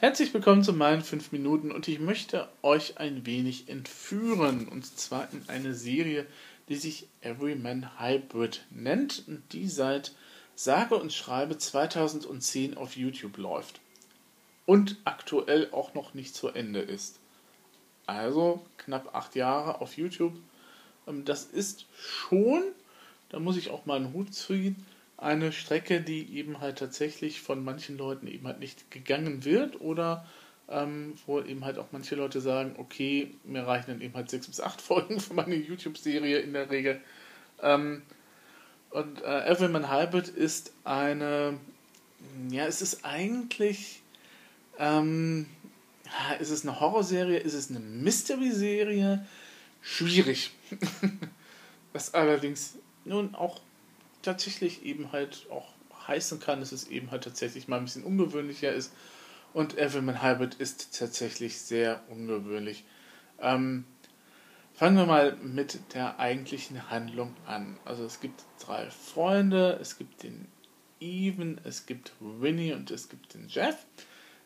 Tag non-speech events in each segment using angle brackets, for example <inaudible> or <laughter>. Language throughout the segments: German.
Herzlich willkommen zu meinen 5 Minuten und ich möchte euch ein wenig entführen und zwar in eine Serie, die sich Everyman Hybrid nennt und die seit sage und schreibe 2010 auf YouTube läuft und aktuell auch noch nicht zu Ende ist. Also knapp 8 Jahre auf YouTube. Ähm, das ist schon, da muss ich auch mal einen Hut ziehen, eine Strecke, die eben halt tatsächlich von manchen Leuten eben halt nicht gegangen wird oder ähm, wo eben halt auch manche Leute sagen, okay, mir reichen dann eben halt sechs bis acht <laughs> Folgen für meine YouTube-Serie in der Regel. Ähm, und äh, Everyman Hybrid ist eine, ja, es ist eigentlich, ähm, ist es eine Horrorserie, ist es eine Mystery-Serie? Schwierig. <laughs> Was allerdings nun auch tatsächlich eben halt auch heißen kann, dass es eben halt tatsächlich mal ein bisschen ungewöhnlicher ist. Und Everyman Hybrid ist tatsächlich sehr ungewöhnlich. Ähm, fangen wir mal mit der eigentlichen Handlung an. Also es gibt drei Freunde, es gibt den Even, es gibt Winnie und es gibt den Jeff,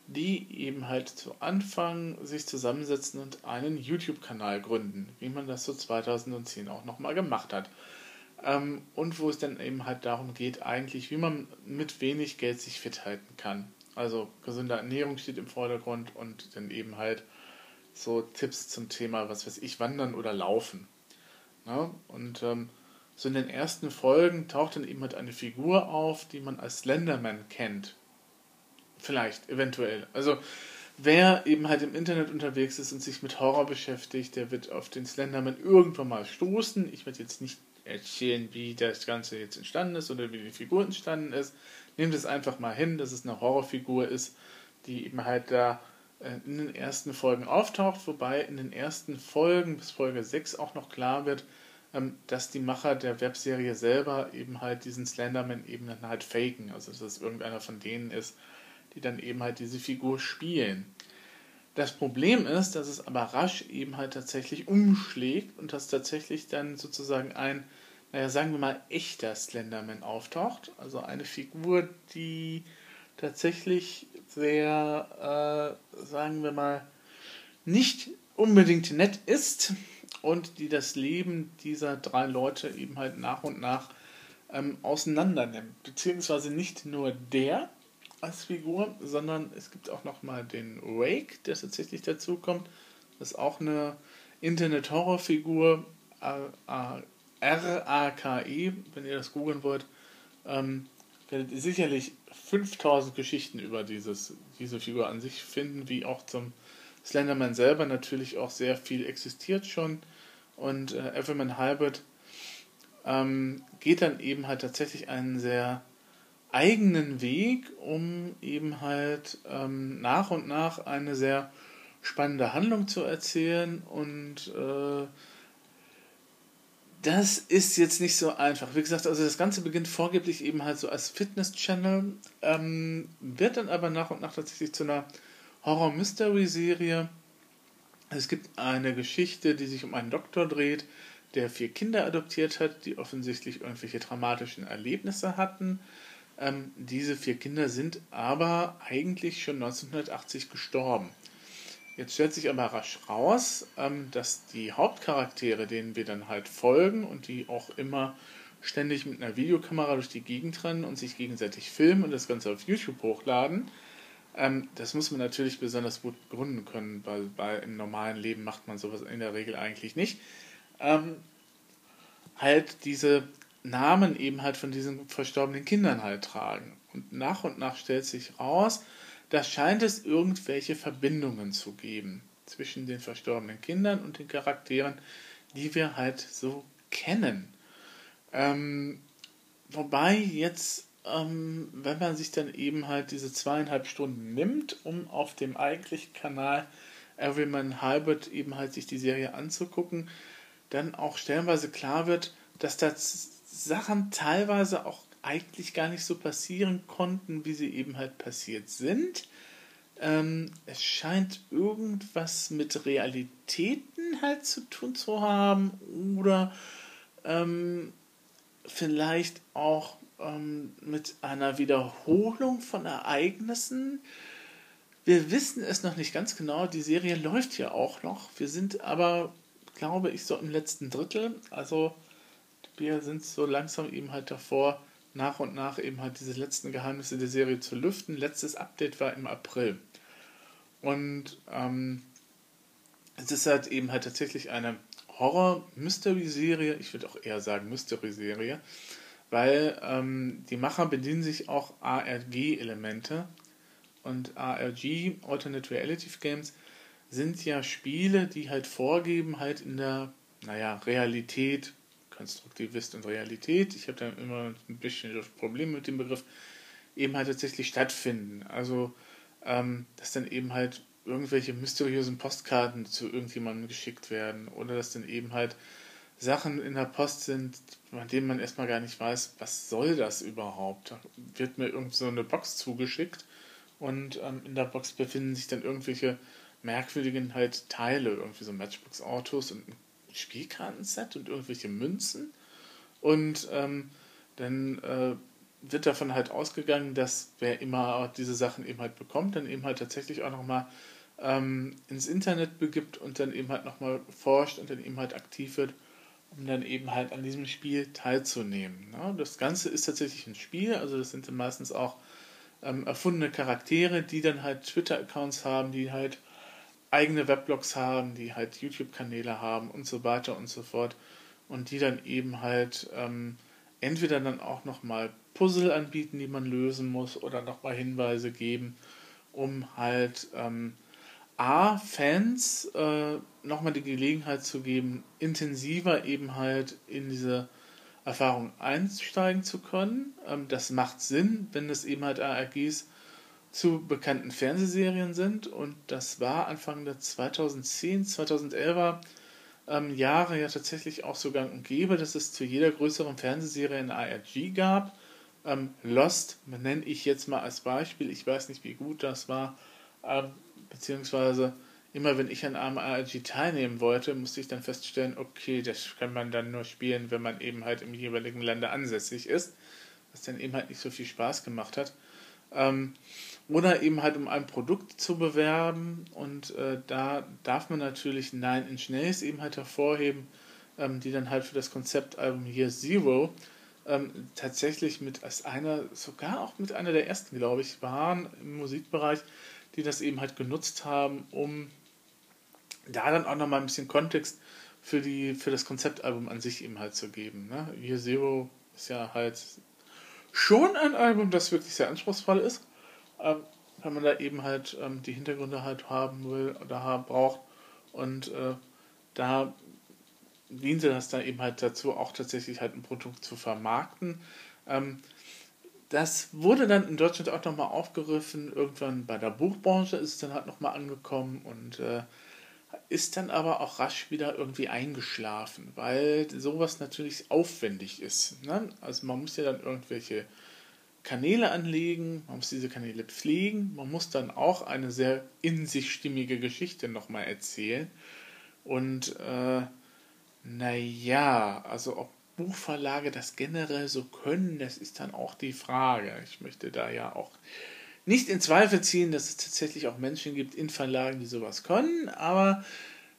die eben halt zu Anfang sich zusammensetzen und einen YouTube-Kanal gründen, wie man das so 2010 auch nochmal gemacht hat. Ähm, und wo es dann eben halt darum geht, eigentlich, wie man mit wenig Geld sich fit halten kann. Also gesunde Ernährung steht im Vordergrund und dann eben halt so Tipps zum Thema, was weiß ich, Wandern oder Laufen. Ja, und ähm, so in den ersten Folgen taucht dann eben halt eine Figur auf, die man als Slenderman kennt. Vielleicht, eventuell. Also wer eben halt im Internet unterwegs ist und sich mit Horror beschäftigt, der wird auf den Slenderman irgendwann mal stoßen. Ich werde jetzt nicht erzählen, wie das Ganze jetzt entstanden ist oder wie die Figur entstanden ist. Nehmt es einfach mal hin, dass es eine Horrorfigur ist, die eben halt da äh, in den ersten Folgen auftaucht, wobei in den ersten Folgen bis Folge 6 auch noch klar wird, ähm, dass die Macher der Webserie selber eben halt diesen Slenderman eben dann halt faken, also dass es irgendeiner von denen ist, die dann eben halt diese Figur spielen. Das Problem ist, dass es aber rasch eben halt tatsächlich umschlägt und dass tatsächlich dann sozusagen ein, naja, sagen wir mal, echter Slenderman auftaucht. Also eine Figur, die tatsächlich sehr, äh, sagen wir mal, nicht unbedingt nett ist und die das Leben dieser drei Leute eben halt nach und nach ähm, auseinander nimmt. Beziehungsweise nicht nur der, als Figur, sondern es gibt auch nochmal den Rake, der tatsächlich dazu kommt. Das ist auch eine Internet-Horror-Figur, R-A-K-E, wenn ihr das googeln wollt. Ähm, werdet ihr sicherlich 5000 Geschichten über dieses, diese Figur an sich finden, wie auch zum Slenderman selber natürlich auch sehr viel existiert schon. Und äh, Everyman Hybrid ähm, geht dann eben halt tatsächlich einen sehr eigenen Weg, um eben halt ähm, nach und nach eine sehr spannende Handlung zu erzählen und äh, das ist jetzt nicht so einfach. Wie gesagt, also das Ganze beginnt vorgeblich eben halt so als Fitness-Channel, ähm, wird dann aber nach und nach tatsächlich zu einer Horror-Mystery-Serie. Es gibt eine Geschichte, die sich um einen Doktor dreht, der vier Kinder adoptiert hat, die offensichtlich irgendwelche dramatischen Erlebnisse hatten. Ähm, diese vier Kinder sind aber eigentlich schon 1980 gestorben. Jetzt stellt sich aber rasch raus, ähm, dass die Hauptcharaktere, denen wir dann halt folgen und die auch immer ständig mit einer Videokamera durch die Gegend rennen und sich gegenseitig filmen und das Ganze auf YouTube hochladen, ähm, das muss man natürlich besonders gut gründen können, weil bei, im normalen Leben macht man sowas in der Regel eigentlich nicht. Ähm, halt diese Namen eben halt von diesen verstorbenen Kindern halt tragen. Und nach und nach stellt sich raus, da scheint es irgendwelche Verbindungen zu geben zwischen den verstorbenen Kindern und den Charakteren, die wir halt so kennen. Ähm, wobei jetzt, ähm, wenn man sich dann eben halt diese zweieinhalb Stunden nimmt, um auf dem eigentlichen Kanal Everyman Hybrid eben halt sich die Serie anzugucken, dann auch stellenweise klar wird, dass das Sachen teilweise auch eigentlich gar nicht so passieren konnten, wie sie eben halt passiert sind. Ähm, es scheint irgendwas mit Realitäten halt zu tun zu haben oder ähm, vielleicht auch ähm, mit einer Wiederholung von Ereignissen. Wir wissen es noch nicht ganz genau. Die Serie läuft ja auch noch. Wir sind aber, glaube ich, so im letzten Drittel. Also wir sind so langsam eben halt davor, nach und nach eben halt diese letzten Geheimnisse der Serie zu lüften. Letztes Update war im April. Und ähm, es ist halt eben halt tatsächlich eine Horror-Mystery-Serie. Ich würde auch eher sagen Mystery-Serie, weil ähm, die Macher bedienen sich auch ARG-Elemente. Und ARG, Alternate Reality Games, sind ja Spiele, die halt vorgeben, halt in der, naja, Realität Konstruktivist und Realität, ich habe da immer ein bisschen das Problem mit dem Begriff, eben halt tatsächlich stattfinden. Also, ähm, dass dann eben halt irgendwelche mysteriösen Postkarten zu irgendjemandem geschickt werden oder dass dann eben halt Sachen in der Post sind, von denen man erstmal gar nicht weiß, was soll das überhaupt. Da wird mir irgend so eine Box zugeschickt und ähm, in der Box befinden sich dann irgendwelche merkwürdigen halt Teile, irgendwie so Matchbox-Autos und ein Spielkartenset und irgendwelche Münzen. Und ähm, dann äh, wird davon halt ausgegangen, dass wer immer diese Sachen eben halt bekommt, dann eben halt tatsächlich auch nochmal ähm, ins Internet begibt und dann eben halt nochmal forscht und dann eben halt aktiv wird, um dann eben halt an diesem Spiel teilzunehmen. Ne? Das Ganze ist tatsächlich ein Spiel, also das sind dann meistens auch ähm, erfundene Charaktere, die dann halt Twitter-Accounts haben, die halt eigene Weblogs haben, die halt YouTube-Kanäle haben und so weiter und so fort. Und die dann eben halt ähm, entweder dann auch nochmal Puzzle anbieten, die man lösen muss, oder nochmal Hinweise geben, um halt ähm, A, Fans äh, nochmal die Gelegenheit zu geben, intensiver eben halt in diese Erfahrung einsteigen zu können. Ähm, das macht Sinn, wenn es eben halt ARGs zu bekannten Fernsehserien sind und das war Anfang der 2010, 2011er ähm, Jahre ja tatsächlich auch so gang und gäbe, dass es zu jeder größeren Fernsehserie eine ARG gab. Ähm, Lost nenne ich jetzt mal als Beispiel, ich weiß nicht, wie gut das war, ähm, beziehungsweise immer wenn ich an einem ARG teilnehmen wollte, musste ich dann feststellen, okay, das kann man dann nur spielen, wenn man eben halt im jeweiligen Lande ansässig ist, was dann eben halt nicht so viel Spaß gemacht hat. Ähm, oder eben halt um ein Produkt zu bewerben. Und äh, da darf man natürlich Nine Inch Nails eben halt hervorheben, ähm, die dann halt für das Konzeptalbum Year Zero ähm, tatsächlich mit als einer, sogar auch mit einer der ersten, glaube ich, waren im Musikbereich, die das eben halt genutzt haben, um da dann auch nochmal ein bisschen Kontext für, die, für das Konzeptalbum an sich eben halt zu geben. Ne? Year Zero ist ja halt schon ein Album, das wirklich sehr anspruchsvoll ist ähm, wenn man da eben halt ähm, die Hintergründe halt haben will oder braucht. Und äh, da diente das dann eben halt dazu, auch tatsächlich halt ein Produkt zu vermarkten. Ähm, das wurde dann in Deutschland auch nochmal aufgegriffen. Irgendwann bei der Buchbranche ist es dann halt nochmal angekommen und äh, ist dann aber auch rasch wieder irgendwie eingeschlafen, weil sowas natürlich aufwendig ist. Ne? Also man muss ja dann irgendwelche Kanäle anlegen, man muss diese Kanäle pflegen, man muss dann auch eine sehr in sich stimmige Geschichte nochmal erzählen. Und äh, naja, also ob Buchverlage das generell so können, das ist dann auch die Frage. Ich möchte da ja auch nicht in Zweifel ziehen, dass es tatsächlich auch Menschen gibt in Verlagen, die sowas können, aber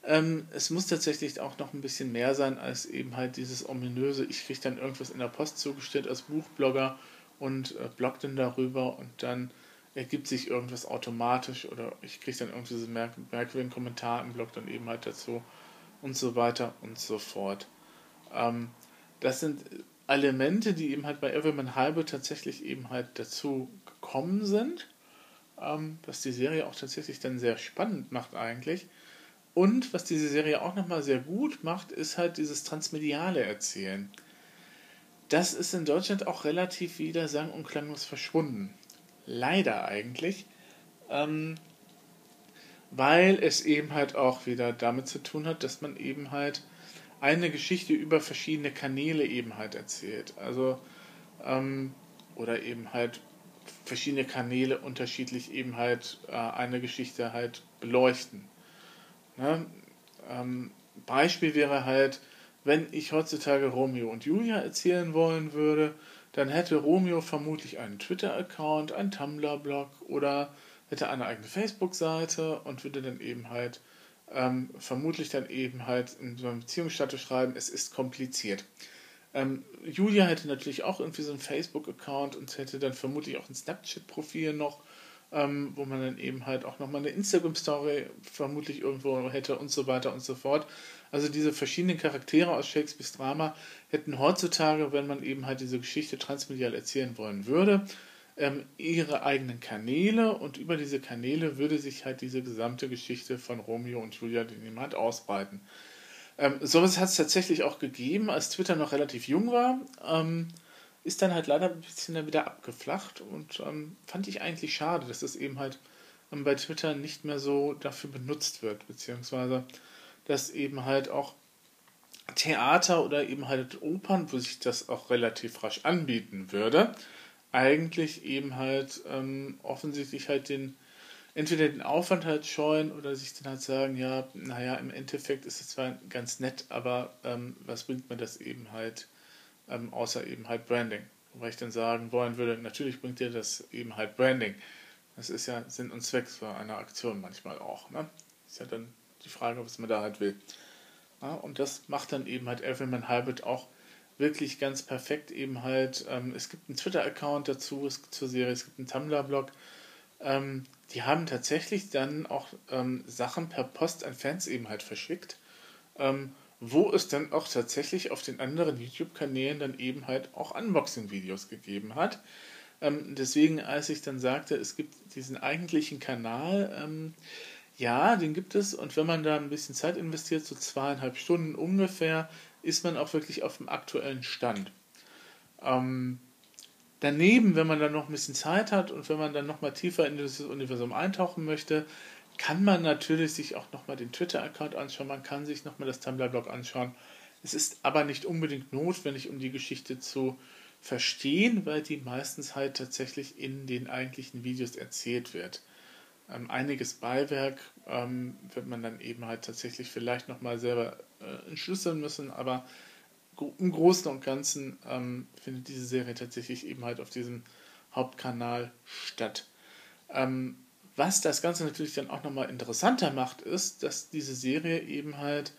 ähm, es muss tatsächlich auch noch ein bisschen mehr sein als eben halt dieses ominöse, ich kriege dann irgendwas in der Post zugestellt als Buchblogger und äh, bloggt dann darüber und dann ergibt sich irgendwas automatisch oder ich kriege dann irgendwie merk merkwürdigen Kommentar im Blog dann eben halt dazu und so weiter und so fort. Ähm, das sind Elemente, die eben halt bei Everyman Halbe tatsächlich eben halt dazu gekommen sind, ähm, was die Serie auch tatsächlich dann sehr spannend macht eigentlich. Und was diese Serie auch nochmal sehr gut macht, ist halt dieses transmediale Erzählen das ist in Deutschland auch relativ wieder sang- und klanglos verschwunden. Leider eigentlich. Ähm, weil es eben halt auch wieder damit zu tun hat, dass man eben halt eine Geschichte über verschiedene Kanäle eben halt erzählt. Also, ähm, oder eben halt verschiedene Kanäle unterschiedlich eben halt äh, eine Geschichte halt beleuchten. Ne? Ähm, Beispiel wäre halt, wenn ich heutzutage Romeo und Julia erzählen wollen würde, dann hätte Romeo vermutlich einen Twitter-Account, einen Tumblr-Blog oder hätte eine eigene Facebook-Seite und würde dann eben halt ähm, vermutlich dann eben halt in so einem Beziehungsstatus schreiben, es ist kompliziert. Ähm, Julia hätte natürlich auch irgendwie so einen Facebook-Account und hätte dann vermutlich auch ein Snapchat-Profil noch, ähm, wo man dann eben halt auch nochmal eine Instagram-Story vermutlich irgendwo hätte und so weiter und so fort. Also diese verschiedenen Charaktere aus Shakespeares Drama hätten heutzutage, wenn man eben halt diese Geschichte transmedial erzählen wollen würde, ähm, ihre eigenen Kanäle und über diese Kanäle würde sich halt diese gesamte Geschichte von Romeo und Julia den jemand ausbreiten. Ähm, sowas hat es tatsächlich auch gegeben, als Twitter noch relativ jung war. Ähm, ist dann halt leider ein bisschen wieder abgeflacht und ähm, fand ich eigentlich schade, dass es eben halt ähm, bei Twitter nicht mehr so dafür benutzt wird, beziehungsweise dass eben halt auch Theater oder eben halt Opern, wo sich das auch relativ rasch anbieten würde, eigentlich eben halt ähm, offensichtlich halt den, entweder den Aufwand halt scheuen oder sich dann halt sagen, ja, naja, im Endeffekt ist es zwar ganz nett, aber ähm, was bringt mir das eben halt, ähm, außer eben halt Branding? Wobei ich dann sagen wollen würde, natürlich bringt dir das eben halt Branding. Das ist ja Sinn und Zweck für eine Aktion manchmal auch. Ne? Ist ja dann die Frage, was man da halt will. Ja, und das macht dann eben halt Everyman Hybrid auch wirklich ganz perfekt eben halt. Ähm, es gibt einen Twitter-Account dazu es, zur Serie, es gibt einen Tumblr-Blog. Ähm, die haben tatsächlich dann auch ähm, Sachen per Post an Fans eben halt verschickt, ähm, wo es dann auch tatsächlich auf den anderen YouTube-Kanälen dann eben halt auch Unboxing-Videos gegeben hat. Ähm, deswegen, als ich dann sagte, es gibt diesen eigentlichen Kanal, ähm, ja, den gibt es und wenn man da ein bisschen Zeit investiert, so zweieinhalb Stunden ungefähr, ist man auch wirklich auf dem aktuellen Stand. Ähm, daneben, wenn man dann noch ein bisschen Zeit hat und wenn man dann noch mal tiefer in dieses Universum eintauchen möchte, kann man natürlich sich auch noch mal den Twitter-Account anschauen, man kann sich noch mal das Tumblr-Blog anschauen. Es ist aber nicht unbedingt notwendig, um die Geschichte zu verstehen, weil die meistens halt tatsächlich in den eigentlichen Videos erzählt wird. Ähm, einiges Beiwerk ähm, wird man dann eben halt tatsächlich vielleicht nochmal selber äh, entschlüsseln müssen, aber im Großen und Ganzen ähm, findet diese Serie tatsächlich eben halt auf diesem Hauptkanal statt. Ähm, was das Ganze natürlich dann auch nochmal interessanter macht, ist, dass diese Serie eben halt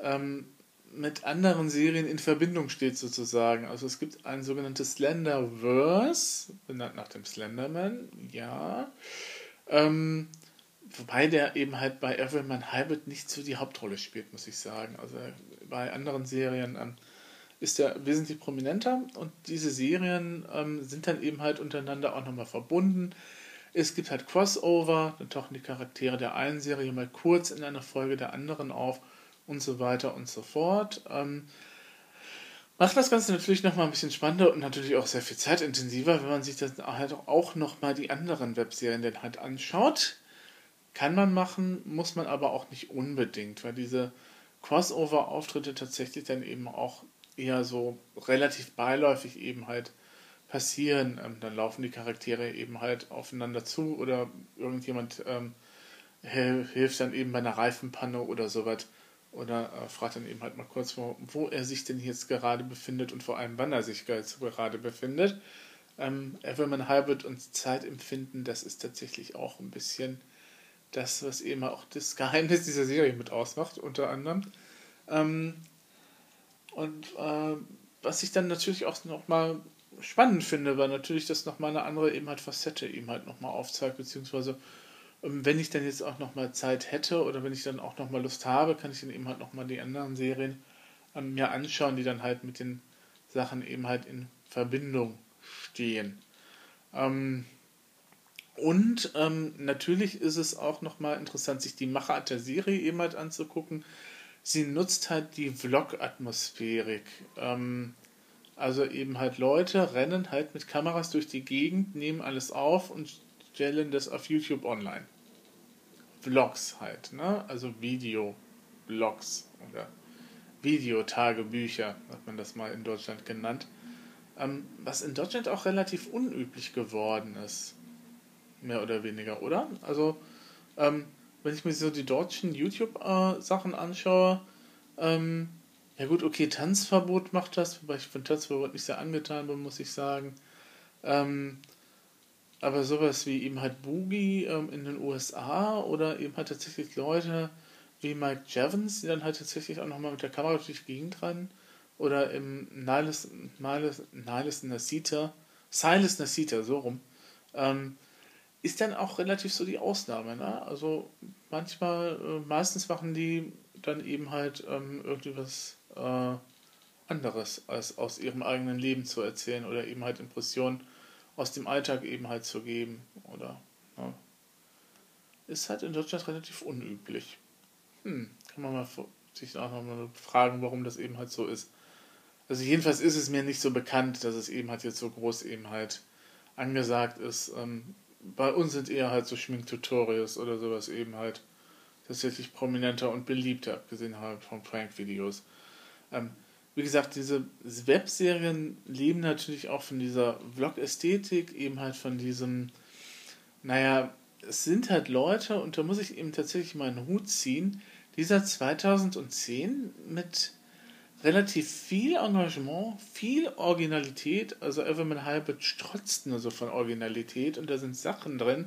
ähm, mit anderen Serien in Verbindung steht sozusagen. Also es gibt ein sogenanntes Slenderverse, benannt nach dem Slenderman, ja. Ähm, wobei der eben halt bei Everyman Hybrid nicht so die Hauptrolle spielt, muss ich sagen. Also bei anderen Serien ähm, ist er wesentlich prominenter und diese Serien ähm, sind dann eben halt untereinander auch nochmal verbunden. Es gibt halt Crossover, dann tauchen die Charaktere der einen Serie mal kurz in einer Folge der anderen auf und so weiter und so fort. Ähm, macht das Ganze natürlich nochmal ein bisschen spannender und natürlich auch sehr viel zeitintensiver, wenn man sich dann halt auch nochmal die anderen Webserien dann halt anschaut. Kann man machen, muss man aber auch nicht unbedingt, weil diese Crossover-Auftritte tatsächlich dann eben auch eher so relativ beiläufig eben halt passieren. Ähm, dann laufen die Charaktere eben halt aufeinander zu oder irgendjemand ähm, hilft dann eben bei einer Reifenpanne oder sowas. Oder äh, fragt dann eben halt mal kurz, wo, wo, er sich denn jetzt gerade befindet und vor allem wann er sich gerade befindet. Ähm, Everman Hybrid und Zeitempfinden, das ist tatsächlich auch ein bisschen das, was eben auch das Geheimnis <laughs> dieser Serie mit ausmacht, unter anderem. Ähm, und äh, was ich dann natürlich auch nochmal spannend finde, weil natürlich das nochmal eine andere eben halt Facette eben halt nochmal aufzeigt, beziehungsweise wenn ich dann jetzt auch nochmal Zeit hätte oder wenn ich dann auch nochmal Lust habe, kann ich dann eben halt nochmal die anderen Serien ähm, mir anschauen, die dann halt mit den Sachen eben halt in Verbindung stehen. Ähm, und ähm, natürlich ist es auch nochmal interessant, sich die Machart der Serie eben halt anzugucken. Sie nutzt halt die Vlog-Atmosphärik. Ähm, also eben halt Leute rennen halt mit Kameras durch die Gegend, nehmen alles auf und stellen das auf YouTube online. Vlogs halt, ne? Also Video-Blogs oder Videotagebücher, hat man das mal in Deutschland genannt. Ähm, was in Deutschland auch relativ unüblich geworden ist mehr oder weniger, oder? Also, ähm, wenn ich mir so die deutschen YouTube-Sachen anschaue, ähm, ja gut, okay, Tanzverbot macht das, wobei ich von Tanzverbot nicht sehr angetan bin, muss ich sagen. Ähm, aber sowas wie eben halt Boogie ähm, in den USA oder eben halt tatsächlich Leute wie Mike Jevons, die dann halt tatsächlich auch nochmal mit der Kamera durch die Gegend rennen. Oder im Niles, Niles, Niles Nasita, Silas Nasita, so rum. Ähm, ist dann auch relativ so die Ausnahme. Ne? Also manchmal, äh, meistens machen die dann eben halt ähm, irgendwie was äh, anderes, als aus ihrem eigenen Leben zu erzählen oder eben halt Impressionen aus dem Alltag eben halt zu geben. Oder ja. ist halt in Deutschland relativ unüblich. Hm, kann man mal sich auch nochmal fragen, warum das eben halt so ist. Also jedenfalls ist es mir nicht so bekannt, dass es eben halt jetzt so groß eben halt angesagt ist. Ähm, bei uns sind eher halt so Schminktutorials oder sowas eben halt tatsächlich prominenter und beliebter, abgesehen halt von Prank-Videos. Ähm, wie gesagt, diese Webserien leben natürlich auch von dieser Vlog-Ästhetik, eben halt von diesem, naja, es sind halt Leute, und da muss ich eben tatsächlich meinen Hut ziehen, die seit 2010 mit relativ viel Engagement, viel Originalität, also Everman Halbert strotzt nur so von Originalität und da sind Sachen drin,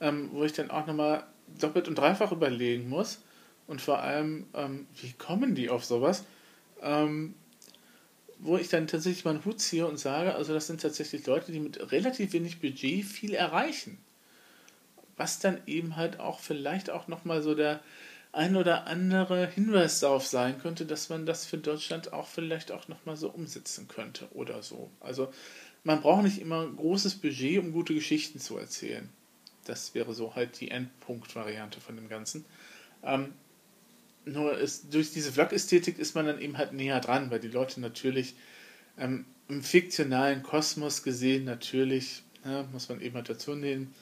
ähm, wo ich dann auch nochmal doppelt und dreifach überlegen muss und vor allem, ähm, wie kommen die auf sowas? Ähm, wo ich dann tatsächlich meinen Hut ziehe und sage, also das sind tatsächlich Leute, die mit relativ wenig Budget viel erreichen. Was dann eben halt auch vielleicht auch nochmal so der ein oder andere Hinweis darauf sein könnte, dass man das für Deutschland auch vielleicht auch nochmal so umsetzen könnte oder so. Also man braucht nicht immer großes Budget, um gute Geschichten zu erzählen. Das wäre so halt die Endpunkt-Variante von dem Ganzen. Ähm, nur ist, durch diese Vlog-Ästhetik ist man dann eben halt näher dran, weil die Leute natürlich ähm, im fiktionalen Kosmos gesehen natürlich, ne, muss man eben halt dazu nehmen,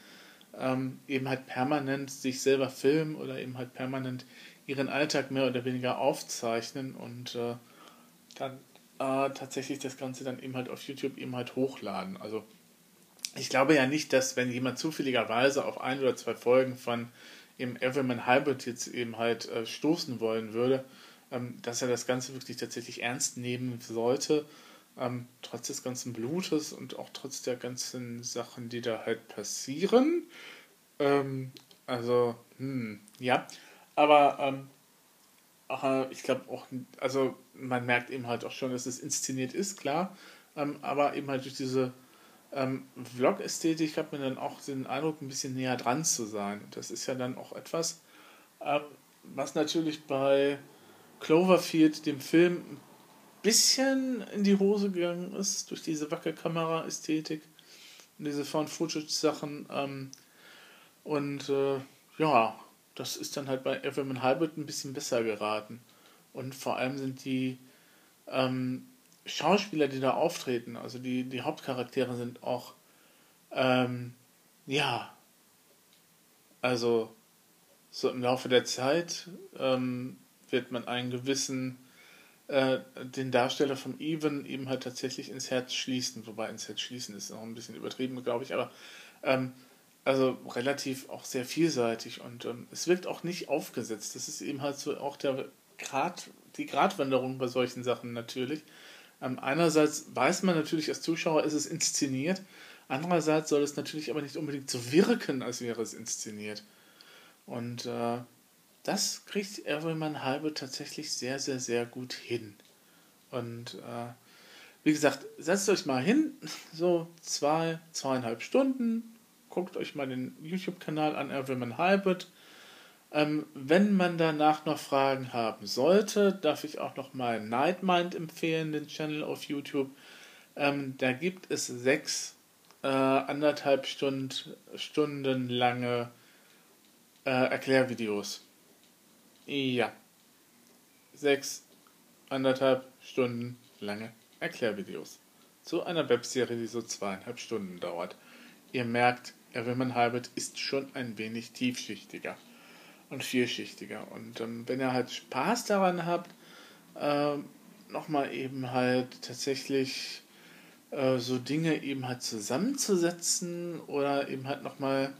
ähm, eben halt permanent sich selber filmen oder eben halt permanent ihren Alltag mehr oder weniger aufzeichnen und äh, dann äh, tatsächlich das Ganze dann eben halt auf YouTube eben halt hochladen. Also ich glaube ja nicht, dass wenn jemand zufälligerweise auf ein oder zwei Folgen von im Everman Hybrid jetzt eben halt äh, stoßen wollen würde, ähm, dass er das Ganze wirklich tatsächlich ernst nehmen sollte, ähm, trotz des ganzen Blutes und auch trotz der ganzen Sachen, die da halt passieren. Ähm, also, hm, ja, aber ach, ich glaube auch, also man merkt eben halt auch schon, dass es inszeniert ist, klar, ähm, aber eben halt durch diese ähm, Vlog-Ästhetik hat mir dann auch den Eindruck, ein bisschen näher dran zu sein. Das ist ja dann auch etwas, ähm, was natürlich bei Cloverfield, dem Film, ein bisschen in die Hose gegangen ist, durch diese Wackelkamera-Ästhetik und diese Found-Footage-Sachen. Ähm, und äh, ja, das ist dann halt bei Everman Hybrid ein bisschen besser geraten. Und vor allem sind die ähm, Schauspieler, die da auftreten, also die, die Hauptcharaktere sind auch, ähm, ja, also so im Laufe der Zeit ähm, wird man einen gewissen, äh, den Darsteller von Even eben halt tatsächlich ins Herz schließen, wobei ins Herz schließen ist noch ein bisschen übertrieben, glaube ich, aber ähm, also relativ auch sehr vielseitig und ähm, es wirkt auch nicht aufgesetzt. Das ist eben halt so auch der Grad, die Gratwanderung bei solchen Sachen natürlich. Ähm, einerseits weiß man natürlich als Zuschauer, ist es inszeniert. Andererseits soll es natürlich aber nicht unbedingt so wirken, als wäre es inszeniert. Und äh, das kriegt Everyman Halbe tatsächlich sehr, sehr, sehr gut hin. Und äh, wie gesagt, setzt euch mal hin, <laughs> so zwei, zweieinhalb Stunden, guckt euch mal den YouTube-Kanal an, Everyman Hybrid. Ähm, wenn man danach noch Fragen haben sollte, darf ich auch noch mal Nightmind empfehlen, den Channel auf YouTube. Ähm, da gibt es sechs äh, anderthalb Stund, Stunden lange äh, Erklärvideos. Ja. Sechs anderthalb Stunden lange Erklärvideos. Zu einer Webserie, die so zweieinhalb Stunden dauert. Ihr merkt, Everman Hybrid ist schon ein wenig tiefschichtiger und vielschichtiger. Und ähm, wenn ihr halt Spaß daran habt, äh, nochmal eben halt tatsächlich äh, so Dinge eben halt zusammenzusetzen oder eben halt nochmal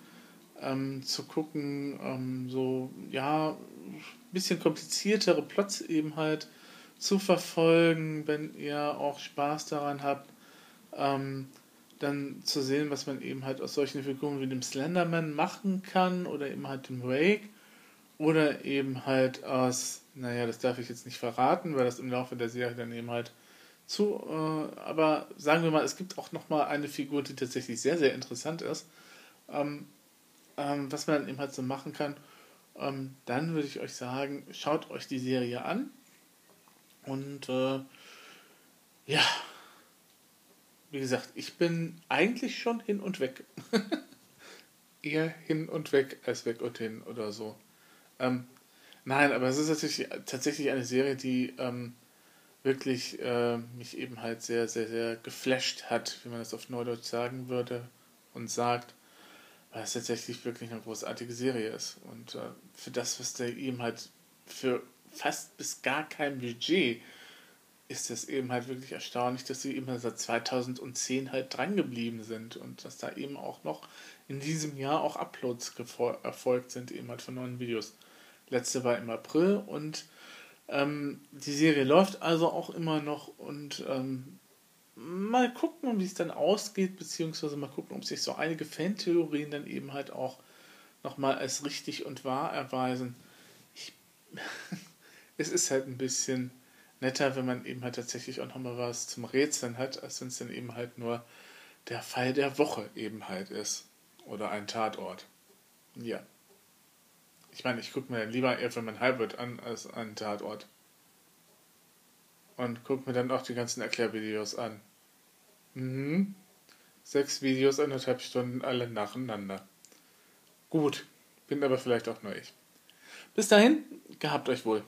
ähm, zu gucken, ähm, so ja, ein bisschen kompliziertere Plots eben halt zu verfolgen, wenn ihr auch Spaß daran habt, ähm, dann zu sehen, was man eben halt aus solchen Figuren wie dem Slenderman machen kann oder eben halt dem Wake oder eben halt aus, naja, das darf ich jetzt nicht verraten, weil das im Laufe der Serie dann eben halt zu, äh, aber sagen wir mal, es gibt auch nochmal eine Figur, die tatsächlich sehr, sehr interessant ist, ähm, ähm, was man dann eben halt so machen kann. Ähm, dann würde ich euch sagen, schaut euch die Serie an und äh, ja, wie gesagt, ich bin eigentlich schon hin und weg. <laughs> Eher hin und weg als weg und hin oder so. Ähm, nein, aber es ist natürlich tatsächlich eine Serie, die ähm, wirklich äh, mich eben halt sehr, sehr, sehr geflasht hat, wie man das auf Neudeutsch sagen würde und sagt, weil es tatsächlich wirklich eine großartige Serie ist. Und äh, für das, was der eben halt für fast bis gar kein Budget ist es eben halt wirklich erstaunlich, dass sie immer seit 2010 halt drangeblieben sind und dass da eben auch noch in diesem Jahr auch Uploads erfolgt sind, eben halt von neuen Videos. Letzte war im April und ähm, die Serie läuft also auch immer noch und ähm, mal gucken, wie es dann ausgeht, beziehungsweise mal gucken, ob sich so einige Fantheorien dann eben halt auch nochmal als richtig und wahr erweisen. Ich, <laughs> es ist halt ein bisschen netter, wenn man eben halt tatsächlich auch nochmal was zum Rätseln hat, als wenn es dann eben halt nur der Fall der Woche eben halt ist. Oder ein Tatort. Ja. Ich meine, ich gucke mir lieber Everman Hybrid an als einen Tatort. Und gucke mir dann auch die ganzen Erklärvideos an. Mhm. Sechs Videos, anderthalb Stunden, alle nacheinander. Gut, bin aber vielleicht auch nur ich. Bis dahin, gehabt euch wohl.